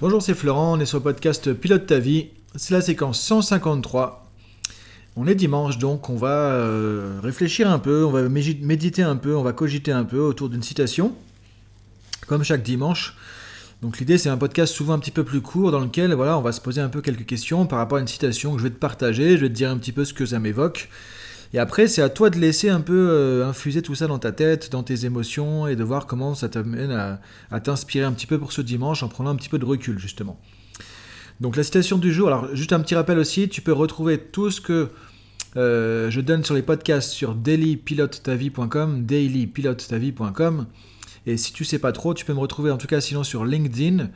Bonjour, c'est Florent, on est sur le podcast Pilote ta vie. C'est la séquence 153. On est dimanche, donc on va euh, réfléchir un peu, on va méditer un peu, on va cogiter un peu autour d'une citation, comme chaque dimanche. Donc l'idée c'est un podcast souvent un petit peu plus court dans lequel voilà, on va se poser un peu quelques questions par rapport à une citation que je vais te partager, je vais te dire un petit peu ce que ça m'évoque. Et après, c'est à toi de laisser un peu euh, infuser tout ça dans ta tête, dans tes émotions, et de voir comment ça t'amène à, t'inspirer un petit peu pour ce dimanche en prenant un petit peu de recul, justement. Donc la citation du jour, alors juste un petit rappel aussi, tu peux retrouver tout ce que euh, je donne sur les podcasts sur dailypilotetavie.com, dailypilotetavie.com. Et si tu sais pas trop, tu peux me retrouver en tout cas sinon sur LinkedIn.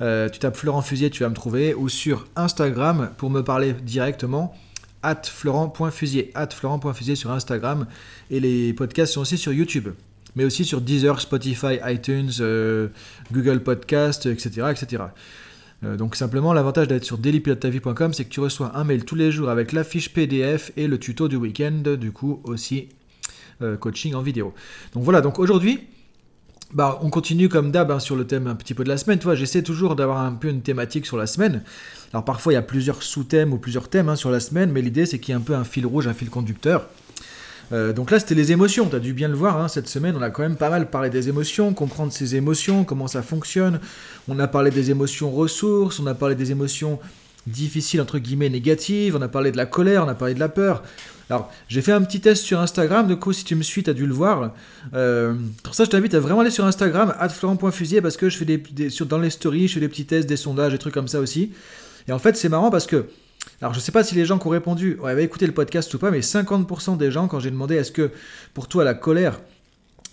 Euh, tu tapes Florent Fusier, tu vas me trouver, ou sur Instagram pour me parler directement at florent.fusier, at florent.fusier sur Instagram, et les podcasts sont aussi sur YouTube, mais aussi sur Deezer, Spotify, iTunes, euh, Google Podcast, etc. etc. Euh, donc simplement, l'avantage d'être sur dailypilotavie.com, c'est que tu reçois un mail tous les jours avec la fiche PDF et le tuto du week-end, du coup aussi euh, coaching en vidéo. Donc voilà, donc aujourd'hui, bah, on continue comme d'hab hein, sur le thème un petit peu de la semaine. Tu vois, j'essaie toujours d'avoir un peu une thématique sur la semaine. Alors parfois il y a plusieurs sous-thèmes ou plusieurs thèmes hein, sur la semaine, mais l'idée c'est qu'il y ait un peu un fil rouge, un fil conducteur. Euh, donc là c'était les émotions, tu as dû bien le voir, hein, cette semaine on a quand même pas mal parlé des émotions, comprendre ces émotions, comment ça fonctionne. On a parlé des émotions ressources, on a parlé des émotions difficiles entre guillemets négatives, on a parlé de la colère, on a parlé de la peur. Alors, j'ai fait un petit test sur Instagram, du coup, si tu me suis, tu as dû le voir. Euh, pour ça, je t'invite à vraiment aller sur Instagram, florent.fusier, parce que je fais des, sur, dans les stories, je fais des petits tests, des sondages, des trucs comme ça aussi. Et en fait, c'est marrant parce que, alors je sais pas si les gens qui ont répondu avaient écouté le podcast ou pas, mais 50% des gens, quand j'ai demandé est-ce que pour toi la colère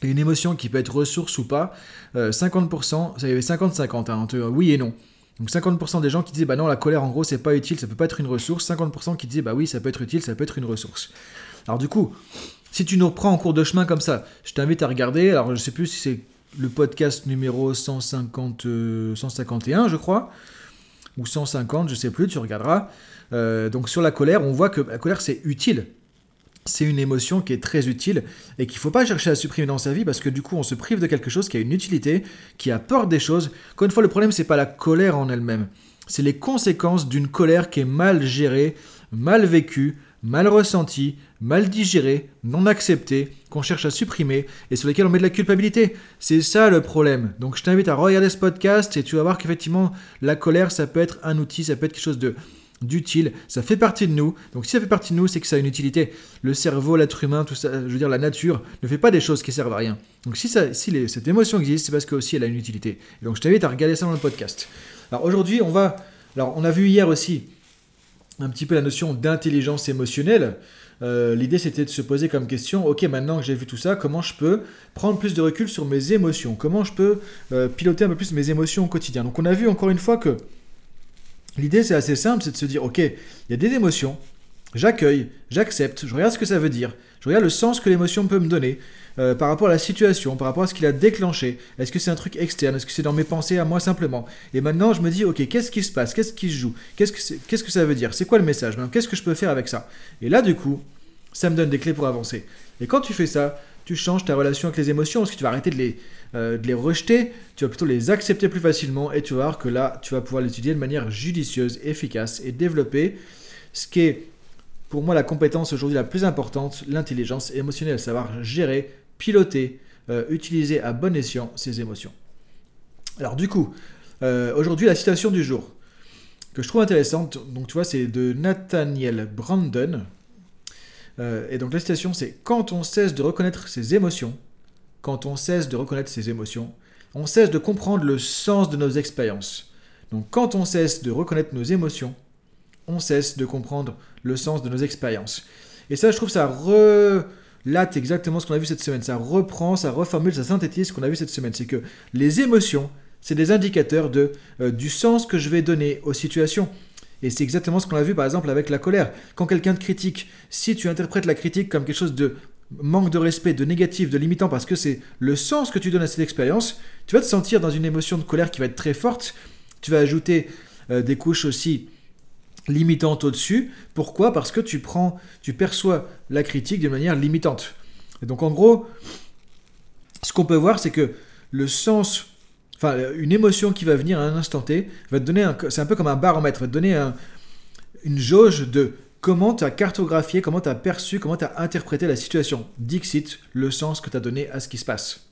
est une émotion qui peut être ressource ou pas, 50%, ça y avait 50-50, hein, entre oui et non. Donc 50% des gens qui disaient bah non la colère en gros c'est pas utile, ça peut pas être une ressource, 50% qui disaient bah oui ça peut être utile, ça peut être une ressource. Alors du coup, si tu nous reprends en cours de chemin comme ça, je t'invite à regarder, alors je sais plus si c'est le podcast numéro 150, 151 je crois, ou 150, je sais plus, tu regarderas. Euh, donc sur la colère, on voit que la colère c'est utile. C'est une émotion qui est très utile et qu'il ne faut pas chercher à supprimer dans sa vie parce que du coup on se prive de quelque chose qui a une utilité, qui apporte des choses. Encore une fois, le problème c'est pas la colère en elle-même, c'est les conséquences d'une colère qui est mal gérée, mal vécue, mal ressentie, mal digérée, non acceptée, qu'on cherche à supprimer et sur lesquels on met de la culpabilité. C'est ça le problème. Donc je t'invite à regarder ce podcast et tu vas voir qu'effectivement la colère ça peut être un outil, ça peut être quelque chose de d'utile, ça fait partie de nous. Donc si ça fait partie de nous, c'est que ça a une utilité. Le cerveau, l'être humain, tout ça, je veux dire la nature ne fait pas des choses qui servent à rien. Donc si, ça, si cette émotion existe, c'est parce qu'aussi elle a une utilité. donc je t'invite à regarder ça dans le podcast. Alors aujourd'hui, on va alors on a vu hier aussi un petit peu la notion d'intelligence émotionnelle. Euh, l'idée c'était de se poser comme question, ok maintenant que j'ai vu tout ça, comment je peux prendre plus de recul sur mes émotions? Comment je peux euh, piloter un peu plus mes émotions au quotidien? Donc on a vu encore une fois que l'idée c'est assez simple, c'est de se dire, ok, il y a des émotions, j'accueille, j'accepte, je regarde ce que ça veut dire, je regarde le sens que l'émotion peut me donner euh, par rapport à la situation, par rapport à ce qu'il a déclenché. Est-ce que c'est un truc externe? Est-ce que c'est dans mes pensées à moi simplement? Et maintenant, je me dis, ok, qu'est-ce qui se passe? Qu'est-ce qui se joue? Qu'est-ce que, qu'est-ce que ça veut dire? C'est quoi le message? Qu'est-ce que je peux faire avec ça? Et là, du coup, ça me donne des clés pour avancer. Et quand tu fais ça, tu changes ta relation avec les émotions, parce que tu vas arrêter de les, euh, de les rejeter, tu vas plutôt les accepter plus facilement, et tu vas voir que là, tu vas pouvoir l'étudier de manière judicieuse, efficace, et développer ce qui est pour moi la compétence aujourd'hui la plus importante, l'intelligence émotionnelle, savoir gérer, piloter, euh, utiliser à bon escient ses émotions. Alors du coup, euh, aujourd'hui la citation du jour que je trouve intéressante, donc tu vois, c'est de Nathaniel Brandon. Euh, et donc la citation c'est quand on cesse de reconnaître ses émotions, quand on cesse de reconnaître ses émotions, on cesse de comprendre le sens de nos expériences. Donc quand on cesse de reconnaître nos émotions, on cesse de comprendre le sens de nos expériences. Et ça, je trouve, ça relate exactement ce qu'on a vu cette semaine. Ça reprend, ça reformule, ça synthétise ce qu'on a vu cette semaine. C'est que les émotions, c'est des indicateurs de, euh, du sens que je vais donner aux situations. Et c'est exactement ce qu'on a vu par exemple avec la colère. Quand quelqu'un te critique, si tu interprètes la critique comme quelque chose de manque de respect, de négatif, de limitant, parce que c'est le sens que tu donnes à cette expérience, tu vas te sentir dans une émotion de colère qui va être très forte. Tu vas ajouter euh, des couches aussi limitante au-dessus. Pourquoi? Parce que tu prends, tu perçois la critique de manière limitante. Et donc en gros, ce qu'on peut voir, c'est que le sens enfin une émotion qui va venir à un instant T, va te donner un, c'est un peu comme un baromètre, va te donner une jauge de comment tu as cartographié, comment tu as perçu, comment tu as interprété la situation. Dixit, le sens que tu as donné à ce qui se passe.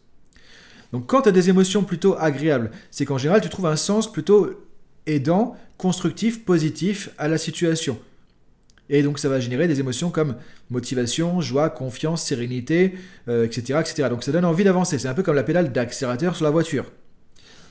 Donc quand tu as des émotions plutôt agréables, c'est qu'en général tu trouves un sens plutôt aidant, constructif, positif à la situation. Et donc ça va générer des émotions comme motivation, joie, confiance, sérénité, etc., euh, etc. Donc ça donne envie d'avancer. C'est un peu comme la pédale d'accélérateur sur la voiture.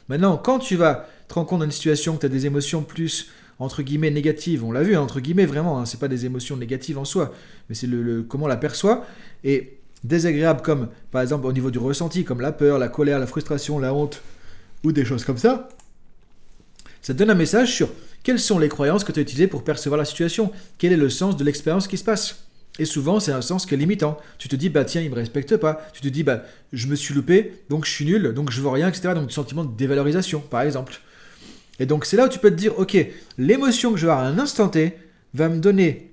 Maintenant, quand tu vas te rendre compte d'une situation, que tu as des émotions plus entre guillemets négatives, on l'a vu, hein, entre guillemets vraiment, hein, c'est pas des émotions négatives en soi, mais c'est le, comment on la perçoit. Et désagréable comme par exemple au niveau du ressenti, comme la peur, la colère, la frustration, la honte, ou des choses comme ça, ça donne un message sur quelles sont les croyances que tu as utilisées pour percevoir la situation Quel est le sens de l'expérience qui se passe? Et souvent, c'est un sens qui est limitant. Tu te dis, bah tiens, il me respecte pas. Tu te dis, bah je me suis loupé, donc je suis nul, donc je vois rien, etc. Donc, sentiment de dévalorisation, par exemple. Et donc, c'est là où tu peux te dire, ok, l'émotion que je vais avoir à un instant T va me donner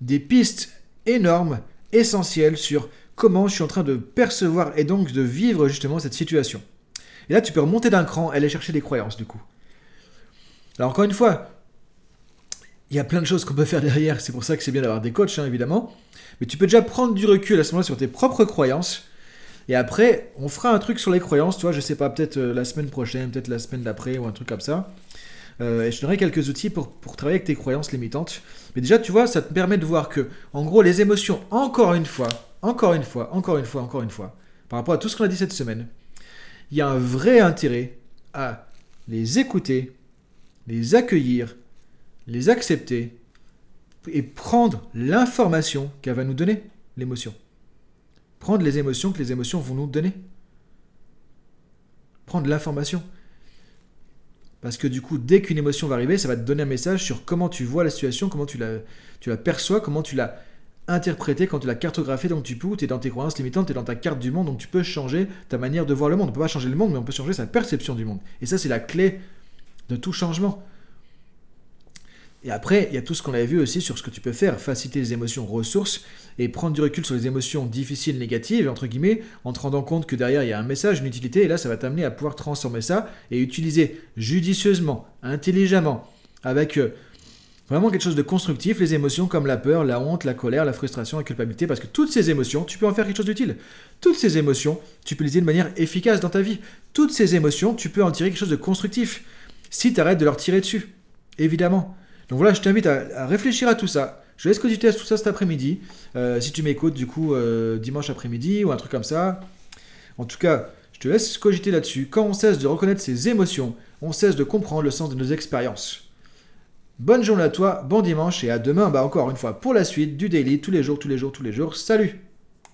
des pistes énormes, essentielles sur comment je suis en train de percevoir et donc de vivre justement cette situation. Et là, tu peux remonter d'un cran et aller chercher des croyances, du coup. Alors encore une fois, il y a plein de choses qu'on peut faire derrière, c'est pour ça que c'est bien d'avoir des coachs, hein, évidemment. Mais tu peux déjà prendre du recul à ce moment-là sur tes propres croyances. Et après, on fera un truc sur les croyances, tu vois, je sais pas, peut-être euh, la semaine prochaine, peut-être la semaine d'après, ou un truc comme ça. Euh, et je donnerai quelques outils pour, pour travailler avec tes croyances limitantes. Mais déjà, tu vois, ça te permet de voir que, en gros, les émotions, encore une fois, encore une fois, encore une fois, encore une fois, par rapport à tout ce qu'on a dit cette semaine, il y a un vrai intérêt à les écouter, les accueillir, les accepter et prendre l'information qu'elle va nous donner, l'émotion. Prendre les émotions que les émotions vont nous donner. Prendre l'information. Parce que du coup, dès qu'une émotion va arriver, ça va te donner un message sur comment tu vois la situation, comment tu la, tu la perçois, comment tu l'as interprétée, quand tu l'as cartographiée, donc tu peux, tu es dans tes croyances limitantes, tu es dans ta carte du monde, donc tu peux changer ta manière de voir le monde. On ne peut pas changer le monde, mais on peut changer sa perception du monde. Et ça, c'est la clé de tout changement. Et après, il y a tout ce qu'on avait vu aussi sur ce que tu peux faire, faciliter les émotions ressources et prendre du recul sur les émotions difficiles, négatives, entre guillemets, en te rendant compte que derrière il y a un message, une utilité, et là ça va t'amener à pouvoir transformer ça et utiliser judicieusement, intelligemment, avec euh, vraiment quelque chose de constructif, les émotions comme la peur, la honte, la colère, la frustration, la culpabilité, parce que toutes ces émotions, tu peux en faire quelque chose d'utile. Toutes ces émotions, tu peux les utiliser de manière efficace dans ta vie. Toutes ces émotions, tu peux en tirer quelque chose de constructif si tu arrêtes de leur tirer dessus. Évidemment. Donc voilà, je t'invite à, réfléchir à tout ça. Je laisse cogiter à tout ça cet après-midi. Euh, si tu m'écoutes, du coup, euh, dimanche après-midi ou un truc comme ça. En tout cas, je te laisse cogiter là-dessus. Quand on cesse de reconnaître ses émotions, on cesse de comprendre le sens de nos expériences. Bonne journée à toi, bon dimanche et à demain, bah encore une fois, pour la suite du daily, tous les jours, tous les jours, tous les jours. Salut